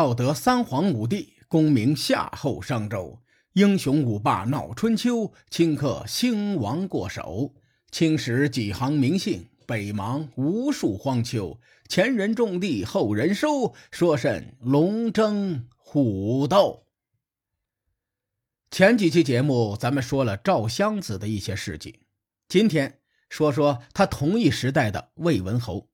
道德三皇五帝，功名夏后商周，英雄五霸闹春秋，顷刻兴亡过手。青史几行名姓，北邙无数荒丘。前人种地，后人收，说甚龙争虎斗？前几期节目咱们说了赵襄子的一些事迹，今天说说他同一时代的魏文侯。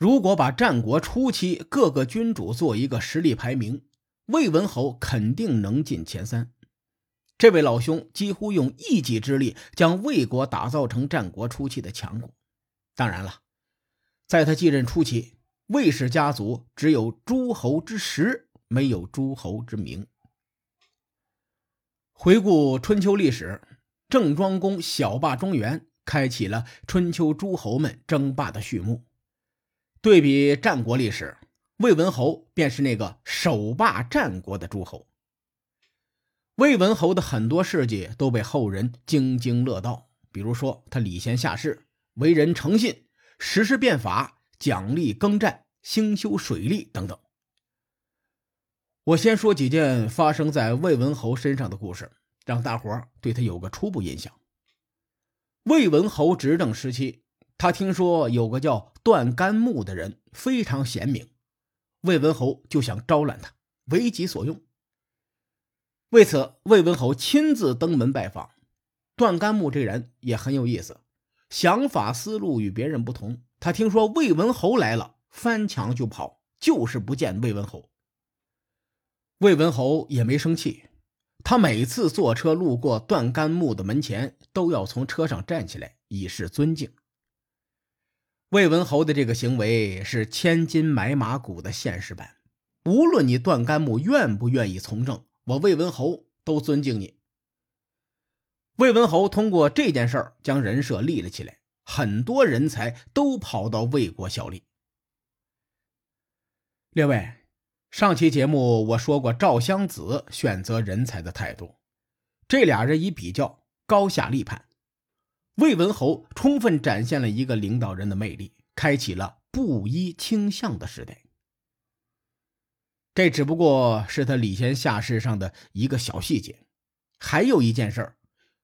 如果把战国初期各个君主做一个实力排名，魏文侯肯定能进前三。这位老兄几乎用一己之力将魏国打造成战国初期的强国。当然了，在他继任初期，魏氏家族只有诸侯之实，没有诸侯之名。回顾春秋历史，郑庄公小霸中原，开启了春秋诸侯们争霸的序幕。对比战国历史，魏文侯便是那个首霸战国的诸侯。魏文侯的很多事迹都被后人津津乐道，比如说他礼贤下士、为人诚信、实施变法、奖励耕战、兴修水利等等。我先说几件发生在魏文侯身上的故事，让大伙对他有个初步印象。魏文侯执政时期，他听说有个叫段干木的人非常贤明，魏文侯就想招揽他，为己所用。为此，魏文侯亲自登门拜访。段干木这人也很有意思，想法思路与别人不同。他听说魏文侯来了，翻墙就跑，就是不见魏文侯。魏文侯也没生气，他每次坐车路过段干木的门前，都要从车上站起来以示尊敬。魏文侯的这个行为是千金买马骨的现实版，无论你段干木愿不愿意从政，我魏文侯都尊敬你。魏文侯通过这件事儿将人设立了起来，很多人才都跑到魏国效力。列位。上期节目我说过赵襄子选择人才的态度，这俩人一比较高下立判。魏文侯充分展现了一个领导人的魅力，开启了布衣倾向的时代。这只不过是他礼贤下士上的一个小细节，还有一件事儿。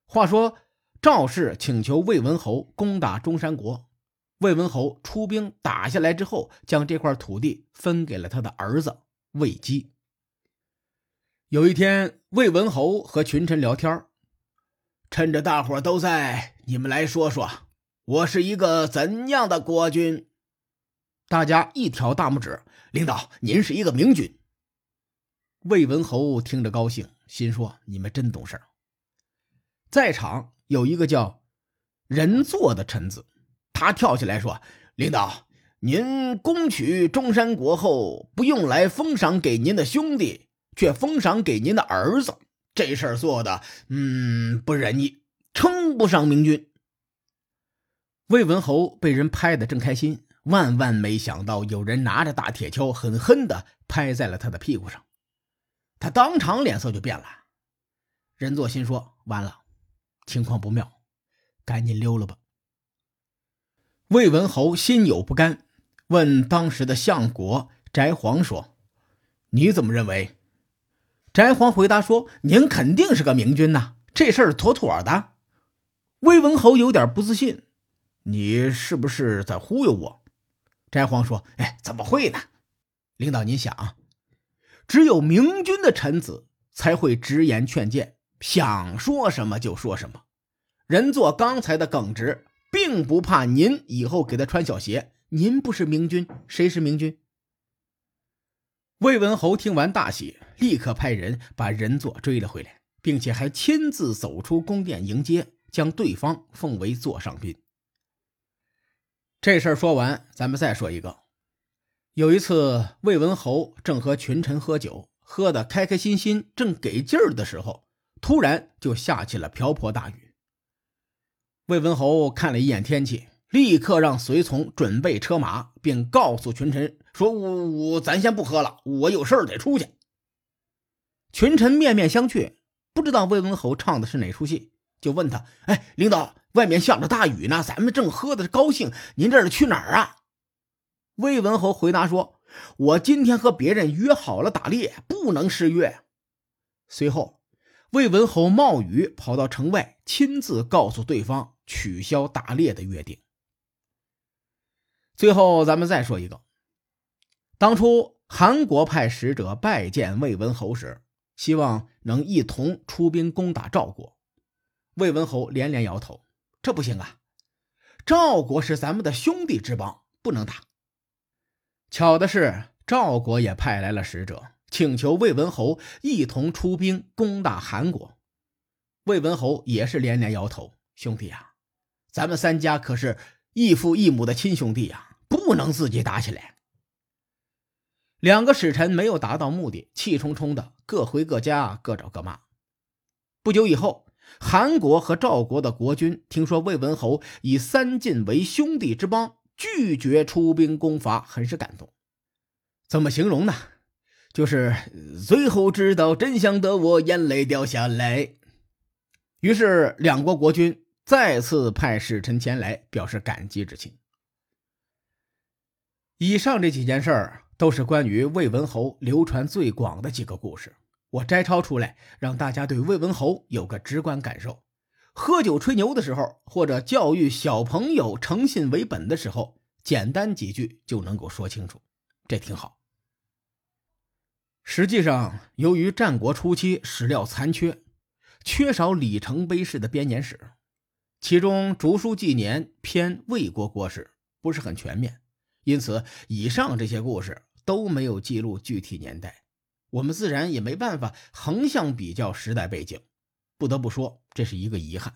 话说赵氏请求魏文侯攻打中山国，魏文侯出兵打下来之后，将这块土地分给了他的儿子。魏姬。有一天，魏文侯和群臣聊天趁着大伙都在，你们来说说，我是一个怎样的国君？大家一挑大拇指，领导，您是一个明君。魏文侯听着高兴，心说：你们真懂事在场有一个叫仁作的臣子，他跳起来说：“领导。”您攻取中山国后，不用来封赏给您的兄弟，却封赏给您的儿子，这事儿做的，嗯，不仁义，称不上明君。魏文侯被人拍的正开心，万万没想到有人拿着大铁锹狠狠的拍在了他的屁股上，他当场脸色就变了。任作心说：“完了，情况不妙，赶紧溜了吧。”魏文侯心有不甘。问当时的相国翟璜说：“你怎么认为？”翟璜回答说：“您肯定是个明君呐，这事儿妥妥的。”魏文侯有点不自信：“你是不是在忽悠我？”翟璜说：“哎，怎么会呢？领导您想，只有明君的臣子才会直言劝谏，想说什么就说什么。人做刚才的耿直，并不怕您以后给他穿小鞋。”您不是明君，谁是明君？魏文侯听完大喜，立刻派人把人座追了回来，并且还亲自走出宫殿迎接，将对方奉为座上宾。这事儿说完，咱们再说一个。有一次，魏文侯正和群臣喝酒，喝得开开心心，正给劲儿的时候，突然就下起了瓢泼大雨。魏文侯看了一眼天气。立刻让随从准备车马，并告诉群臣说：“我我咱先不喝了，我有事儿得出去。”群臣面面相觑，不知道魏文侯唱的是哪出戏，就问他：“哎，领导，外面下着大雨呢，咱们正喝的高兴，您这是去哪儿啊？”魏文侯回答说：“我今天和别人约好了打猎，不能失约。”随后，魏文侯冒雨跑到城外，亲自告诉对方取消打猎的约定。最后，咱们再说一个，当初韩国派使者拜见魏文侯时，希望能一同出兵攻打赵国。魏文侯连连摇头：“这不行啊，赵国是咱们的兄弟之邦，不能打。”巧的是，赵国也派来了使者，请求魏文侯一同出兵攻打韩国。魏文侯也是连连摇头：“兄弟啊，咱们三家可是异父异母的亲兄弟呀。”不能自己打起来。两个使臣没有达到目的，气冲冲的各回各家，各找各妈。不久以后，韩国和赵国的国君听说魏文侯以三晋为兄弟之邦，拒绝出兵攻伐，很是感动。怎么形容呢？就是最后知道真相的我，眼泪掉下来。于是，两国国君再次派使臣前来，表示感激之情。以上这几件事儿都是关于魏文侯流传最广的几个故事，我摘抄出来，让大家对魏文侯有个直观感受。喝酒吹牛的时候，或者教育小朋友诚信为本的时候，简单几句就能够说清楚，这挺好。实际上，由于战国初期史料残缺，缺少里程碑式的编年史，其中《竹书纪年》偏魏国国史，不是很全面。因此，以上这些故事都没有记录具体年代，我们自然也没办法横向比较时代背景。不得不说，这是一个遗憾。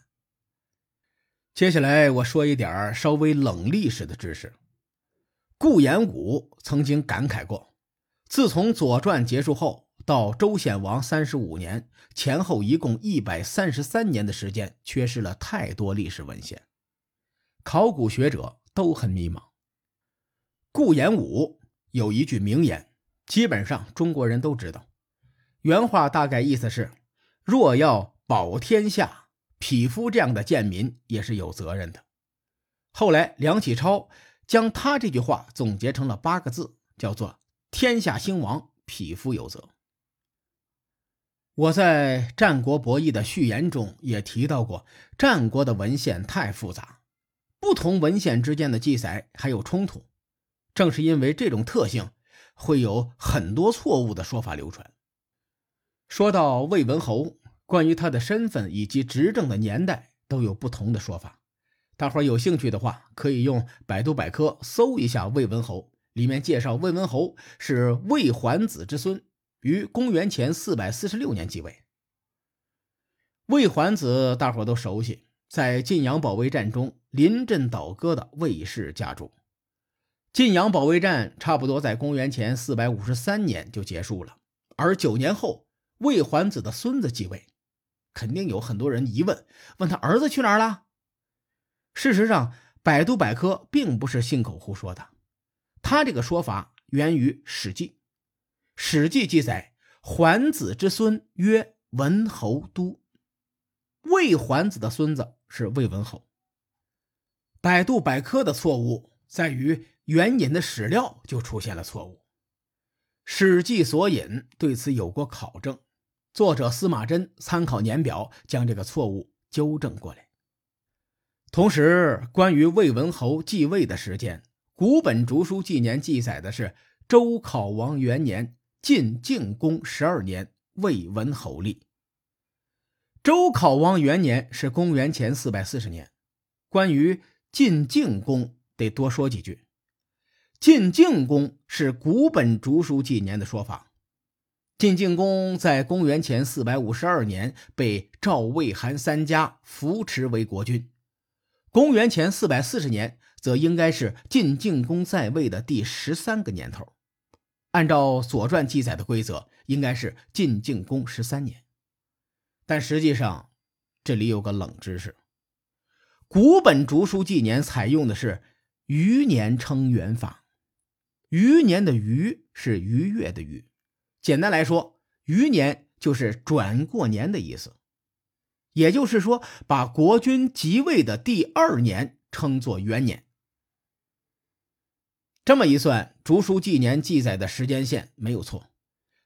接下来我说一点稍微冷历史的知识。顾炎武曾经感慨过，自从《左传》结束后到周显王三十五年前后，一共一百三十三年的时间，缺失了太多历史文献，考古学者都很迷茫。顾炎武有一句名言，基本上中国人都知道。原话大概意思是：若要保天下，匹夫这样的贱民也是有责任的。后来梁启超将他这句话总结成了八个字，叫做“天下兴亡，匹夫有责”。我在《战国博弈》的序言中也提到过，战国的文献太复杂，不同文献之间的记载还有冲突。正是因为这种特性，会有很多错误的说法流传。说到魏文侯，关于他的身份以及执政的年代都有不同的说法。大伙有兴趣的话，可以用百度百科搜一下魏文侯，里面介绍魏文侯是魏桓子之孙，于公元前四百四十六年继位。魏桓子大伙都熟悉，在晋阳保卫战中临阵倒戈的魏氏家主。晋阳保卫战差不多在公元前四百五十三年就结束了，而九年后魏桓子的孙子继位，肯定有很多人疑问，问他儿子去哪儿了？事实上，百度百科并不是信口胡说的，他这个说法源于《史记》，《史记》记载桓子之孙曰文侯都，魏桓子的孙子是魏文侯。百度百科的错误在于。援引的史料就出现了错误，《史记》索引对此有过考证，作者司马真参考年表将这个错误纠正过来。同时，关于魏文侯继位的时间，古本竹书纪年记载的是周考王元年晋靖公十二年，魏文侯立。周考王元年是公元前四百四十年。关于晋靖公，得多说几句。晋靖公是古本竹书纪年的说法。晋靖公在公元前四百五十二年被赵、魏、韩三家扶持为国君，公元前四百四十年则应该是晋靖公在位的第十三个年头。按照《左传》记载的规则，应该是晋靖公十三年。但实际上，这里有个冷知识：古本竹书纪年采用的是余年称元法。余年的余是逾越的逾，简单来说，余年就是转过年的意思。也就是说，把国君即位的第二年称作元年。这么一算，《竹书纪年》记载的时间线没有错，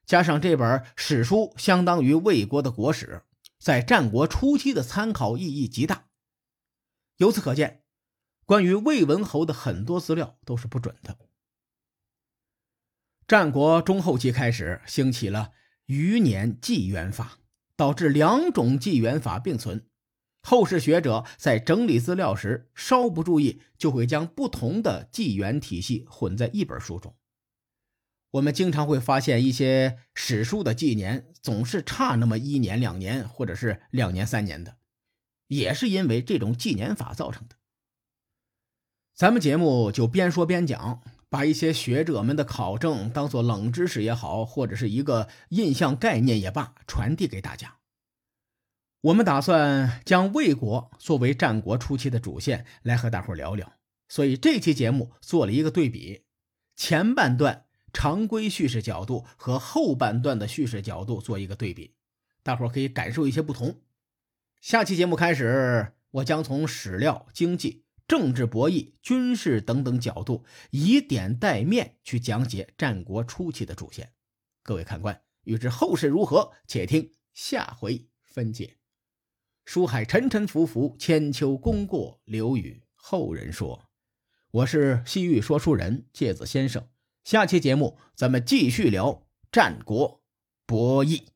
加上这本史书相当于魏国的国史，在战国初期的参考意义极大。由此可见，关于魏文侯的很多资料都是不准的。战国中后期开始兴起了余年纪元法，导致两种纪元法并存。后世学者在整理资料时，稍不注意就会将不同的纪元体系混在一本书中。我们经常会发现一些史书的纪年总是差那么一年、两年，或者是两年、三年的，也是因为这种纪年法造成的。咱们节目就边说边讲，把一些学者们的考证当做冷知识也好，或者是一个印象概念也罢，传递给大家。我们打算将魏国作为战国初期的主线来和大伙聊聊，所以这期节目做了一个对比，前半段常规叙事角度和后半段的叙事角度做一个对比，大伙可以感受一些不同。下期节目开始，我将从史料、经济、政治博弈、军事等等角度，以点带面去讲解战国初期的主线。各位看官，欲知后事如何，且听下回分解。书海沉沉浮浮，千秋功过留与后人说。我是西域说书人介子先生，下期节目咱们继续聊战国博弈。